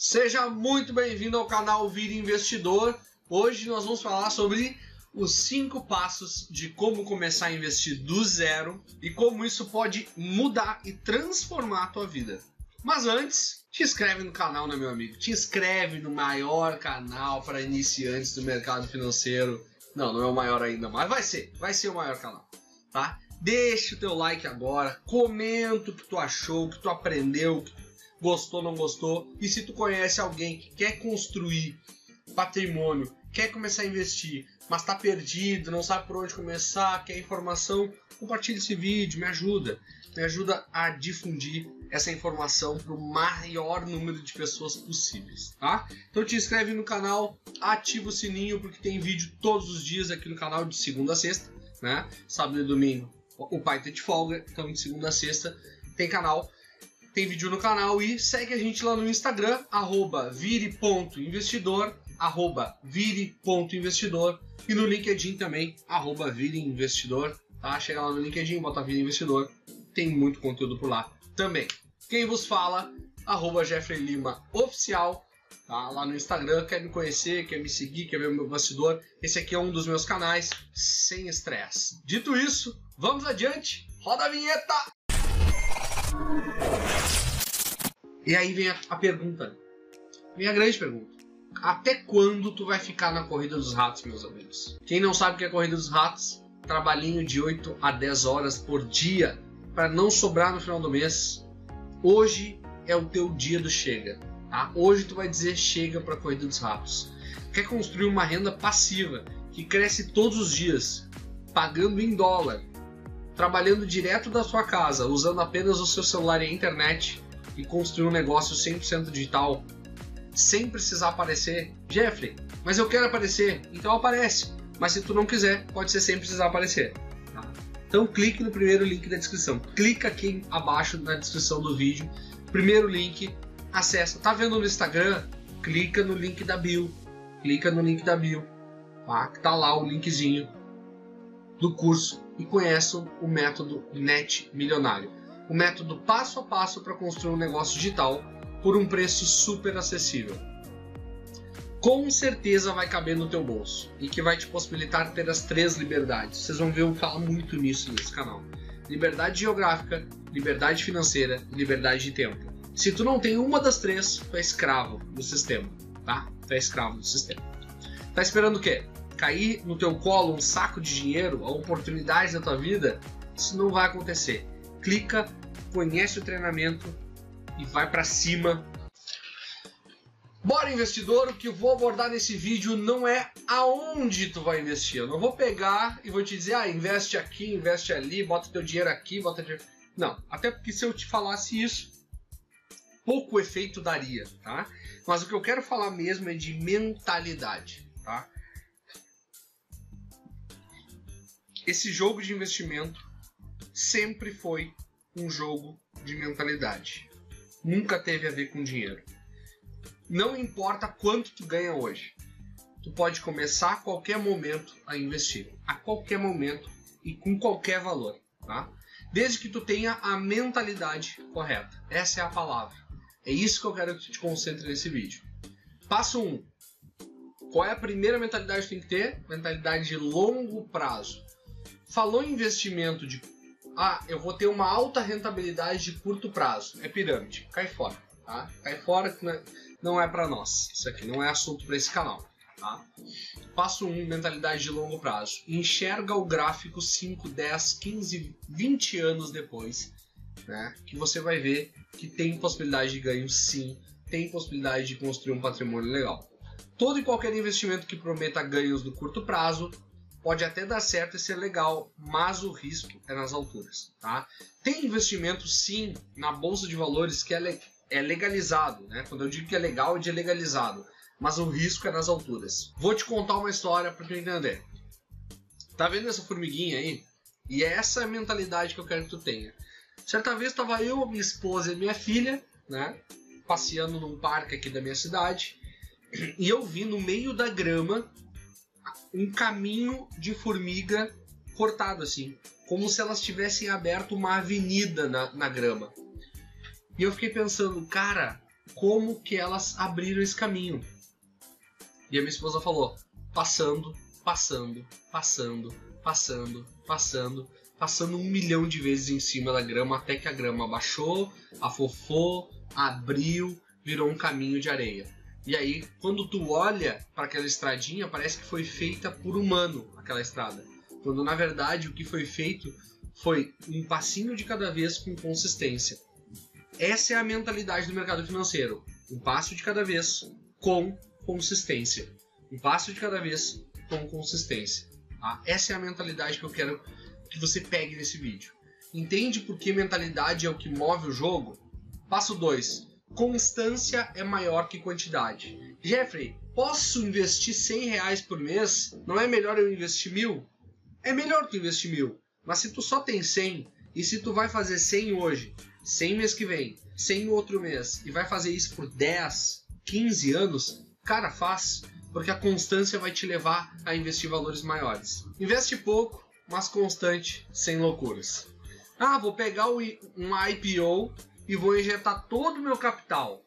Seja muito bem-vindo ao canal Vira Investidor. Hoje nós vamos falar sobre os cinco passos de como começar a investir do zero e como isso pode mudar e transformar a tua vida. Mas antes, te inscreve no canal, né, meu amigo? Te inscreve no maior canal para iniciantes do mercado financeiro. Não, não é o maior ainda, mas vai ser, vai ser o maior canal, tá? Deixa o teu like agora, comenta o que tu achou, o que tu aprendeu, gostou, não gostou. E se tu conhece alguém que quer construir patrimônio, quer começar a investir, mas está perdido, não sabe por onde começar, quer informação, compartilhe esse vídeo, me ajuda. Me ajuda a difundir essa informação para o maior número de pessoas possíveis, tá? Então te inscreve no canal, ativa o sininho porque tem vídeo todos os dias aqui no canal de segunda a sexta, né? Sábado e domingo o pai tá de folga, então de segunda a sexta tem canal, tem vídeo no canal e segue a gente lá no Instagram, arroba vire.investidor, arroba vire.investidor e no LinkedIn também, arroba vireinvestidor, tá? Chega lá no LinkedIn, bota Vire Investidor, tem muito conteúdo por lá também. Quem vos fala, arroba Jeffrey Lima Oficial, tá? lá no Instagram, quer me conhecer, quer me seguir, quer ver o meu bastidor, esse aqui é um dos meus canais, sem estresse. Dito isso, vamos adiante, roda a vinheta! E aí vem a, a pergunta, vem a grande pergunta. Até quando tu vai ficar na corrida dos ratos, meus amigos? Quem não sabe o que é a corrida dos ratos, trabalhinho de 8 a 10 horas por dia para não sobrar no final do mês. Hoje é o teu dia do chega. Tá? Hoje tu vai dizer chega para a corrida dos ratos. Quer construir uma renda passiva que cresce todos os dias, pagando em dólar, trabalhando direto da sua casa, usando apenas o seu celular e a internet e construir um negócio 100% digital, sem precisar aparecer. Jeffrey, mas eu quero aparecer, então aparece. Mas se tu não quiser, pode ser sem precisar aparecer. Tá? Então clique no primeiro link da descrição. Clica aqui abaixo na descrição do vídeo. Primeiro link, acessa. Tá vendo no Instagram? Clica no link da bio. Clica no link da bio. Tá, tá lá o linkzinho do curso e conhece o método Net Milionário. O método passo a passo para construir um negócio digital por um preço super acessível. Com certeza vai caber no teu bolso e que vai te possibilitar ter as três liberdades. Vocês vão ver eu falar muito nisso nesse canal. Liberdade geográfica, liberdade financeira e liberdade de tempo. Se tu não tem uma das três, tu é escravo do sistema, tá? Tu é escravo do sistema. Tá esperando o quê? Cair no teu colo um saco de dinheiro, a oportunidade da tua vida? Isso não vai acontecer. Clica, conhece o treinamento e vai para cima. Bora investidor, o que eu vou abordar nesse vídeo não é aonde tu vai investir. Eu não vou pegar e vou te dizer, ah, investe aqui, investe ali, bota teu dinheiro aqui, bota teu... Não, até porque se eu te falasse isso, pouco efeito daria, tá? Mas o que eu quero falar mesmo é de mentalidade, tá? Esse jogo de investimento sempre foi um jogo de mentalidade. Nunca teve a ver com dinheiro. Não importa quanto tu ganha hoje. Tu pode começar a qualquer momento a investir, a qualquer momento e com qualquer valor, tá? Desde que tu tenha a mentalidade correta. Essa é a palavra. É isso que eu quero que tu te concentre nesse vídeo. Passo 1. Um, qual é a primeira mentalidade que tem que ter? Mentalidade de longo prazo. Falou em investimento de ah, eu vou ter uma alta rentabilidade de curto prazo. É pirâmide. Cai fora, tá? Cai fora que não é, é para nós. Isso aqui não é assunto para esse canal, tá? Passo 1, um, mentalidade de longo prazo. Enxerga o gráfico 5, 10, 15, 20 anos depois né? Que você vai ver que tem possibilidade de ganho sim, tem possibilidade de construir um patrimônio legal. Todo e qualquer investimento que prometa ganhos no curto prazo pode até dar certo e ser legal, mas o risco é nas alturas, tá? Tem investimento sim na bolsa de valores que é, é legalizado, né? Quando eu digo que é legal, é de legalizado, mas o risco é nas alturas. Vou te contar uma história para tu entender. Tá vendo essa formiguinha aí? E é essa a mentalidade que eu quero que tu tenha. Certa vez estava eu, minha esposa e minha filha, né, passeando num parque aqui da minha cidade, e eu vi no meio da grama um caminho de formiga cortado assim, como se elas tivessem aberto uma avenida na, na grama. E eu fiquei pensando, cara, como que elas abriram esse caminho. E a minha esposa falou: passando, passando, passando, passando, passando, passando um milhão de vezes em cima da grama até que a grama baixou, afofou, abriu, virou um caminho de areia. E aí, quando tu olha para aquela estradinha, parece que foi feita por humano aquela estrada. Quando na verdade o que foi feito foi um passinho de cada vez com consistência. Essa é a mentalidade do mercado financeiro. Um passo de cada vez com consistência. Um passo de cada vez com consistência. Tá? Essa é a mentalidade que eu quero que você pegue nesse vídeo. Entende por que mentalidade é o que move o jogo? Passo 2. Constância é maior que quantidade. Jeffrey, posso investir 100 reais por mês? Não é melhor eu investir mil? É melhor tu investir mil. Mas se tu só tem 100 e se tu vai fazer 100 hoje, 100 mês que vem, 100 no outro mês e vai fazer isso por 10, 15 anos, cara, faz, porque a constância vai te levar a investir valores maiores. Investe pouco, mas constante, sem loucuras. Ah, vou pegar um IPO e vou injetar todo o meu capital.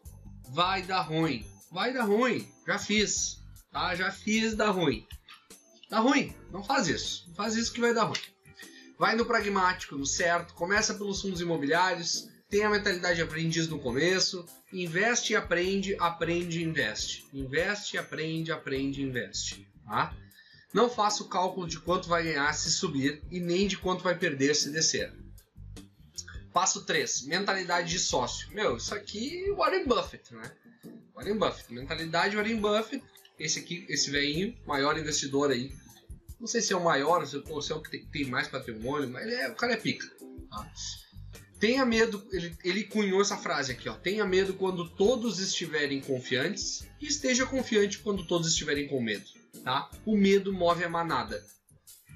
Vai dar ruim. Vai dar ruim. Já fiz. Tá? Já fiz, dá ruim. Dá ruim. Não faz isso. Não faz isso que vai dar ruim. Vai no pragmático, no certo. Começa pelos fundos imobiliários. Tem a mentalidade de aprendiz no começo. Investe e aprende, aprende e investe. Investe, aprende, aprende e investe. Tá? Não faça o cálculo de quanto vai ganhar se subir e nem de quanto vai perder se descer. Passo 3, mentalidade de sócio. Meu, isso aqui Warren Buffett, né? Warren Buffett, mentalidade Warren Buffett. Esse aqui, esse velhinho, maior investidor aí. Não sei se é o maior ou se é o que tem mais patrimônio, mas é, o cara é pica. Tá? Tenha medo, ele, ele cunhou essa frase aqui, ó. Tenha medo quando todos estiverem confiantes e esteja confiante quando todos estiverem com medo, tá? O medo move a manada,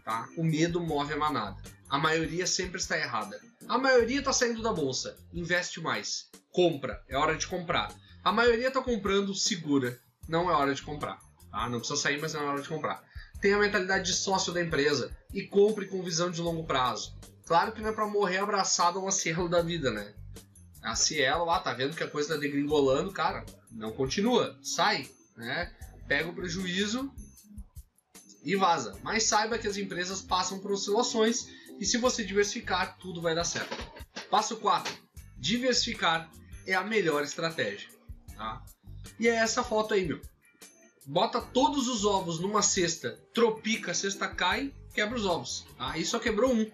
tá? O medo move a manada. A maioria sempre está errada. A maioria está saindo da bolsa. Investe mais. Compra. É hora de comprar. A maioria está comprando, segura. Não é hora de comprar. Tá? Não precisa sair, mas não é hora de comprar. Tenha a mentalidade de sócio da empresa e compre com visão de longo prazo. Claro que não é para morrer abraçado a uma Cielo da vida, né? A Cielo lá, tá vendo que a coisa tá degringolando, cara, não continua. Sai, né? Pega o prejuízo e vaza. Mas saiba que as empresas passam por oscilações e se você diversificar, tudo vai dar certo. Passo 4. Diversificar é a melhor estratégia. Tá? E é essa foto aí, meu. Bota todos os ovos numa cesta, tropica, a cesta cai, quebra os ovos. Aí tá? só quebrou um.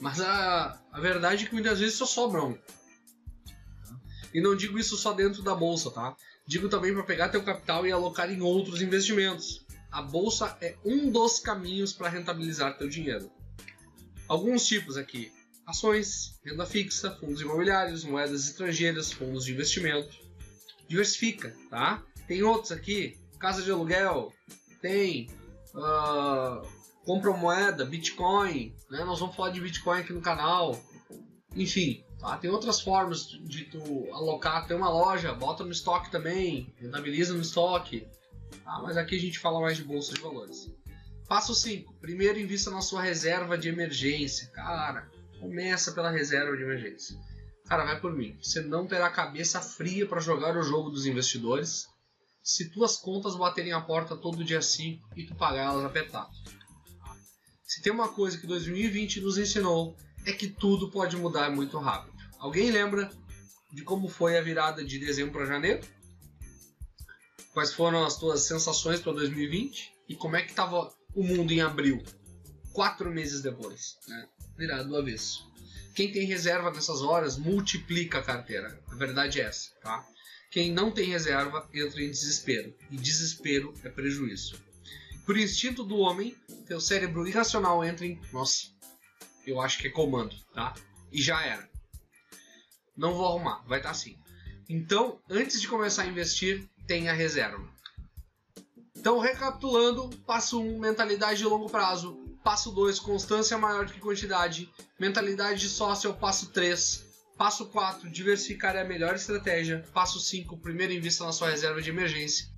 Mas a, a verdade é que muitas vezes só sobra um. E não digo isso só dentro da bolsa, tá? Digo também para pegar teu capital e alocar em outros investimentos. A bolsa é um dos caminhos para rentabilizar teu dinheiro. Alguns tipos aqui: ações, renda fixa, fundos imobiliários, moedas estrangeiras, fundos de investimento. Diversifica, tá? Tem outros aqui: casa de aluguel, tem uh, compra moeda, Bitcoin, né? Nós vamos falar de Bitcoin aqui no canal. Enfim, tá? Tem outras formas de tu alocar, tem uma loja, bota no estoque também, rentabiliza no estoque. Tá? Mas aqui a gente fala mais de bolsa de valores. Passo 5. Primeiro invista na sua reserva de emergência. Cara, começa pela reserva de emergência. Cara, vai por mim. Você não terá cabeça fria para jogar o jogo dos investidores se tuas contas baterem a porta todo dia 5 e tu pagar elas apertado. Se tem uma coisa que 2020 nos ensinou é que tudo pode mudar muito rápido. Alguém lembra de como foi a virada de dezembro para janeiro? Quais foram as tuas sensações para 2020? E como é que estava o mundo em abril, quatro meses depois, né? virado do avesso. Quem tem reserva nessas horas multiplica a carteira. A verdade é essa, tá? Quem não tem reserva entra em desespero e desespero é prejuízo. Por instinto do homem, teu cérebro irracional entra em, nossa, eu acho que é comando, tá? E já era. Não vou arrumar, vai estar tá assim. Então, antes de começar a investir, tenha reserva. Então, recapitulando, passo 1, um, mentalidade de longo prazo. Passo 2, constância maior do que quantidade. Mentalidade de sócio passo 3. Passo 4, diversificar é a melhor estratégia. Passo 5, primeiro invista na sua reserva de emergência.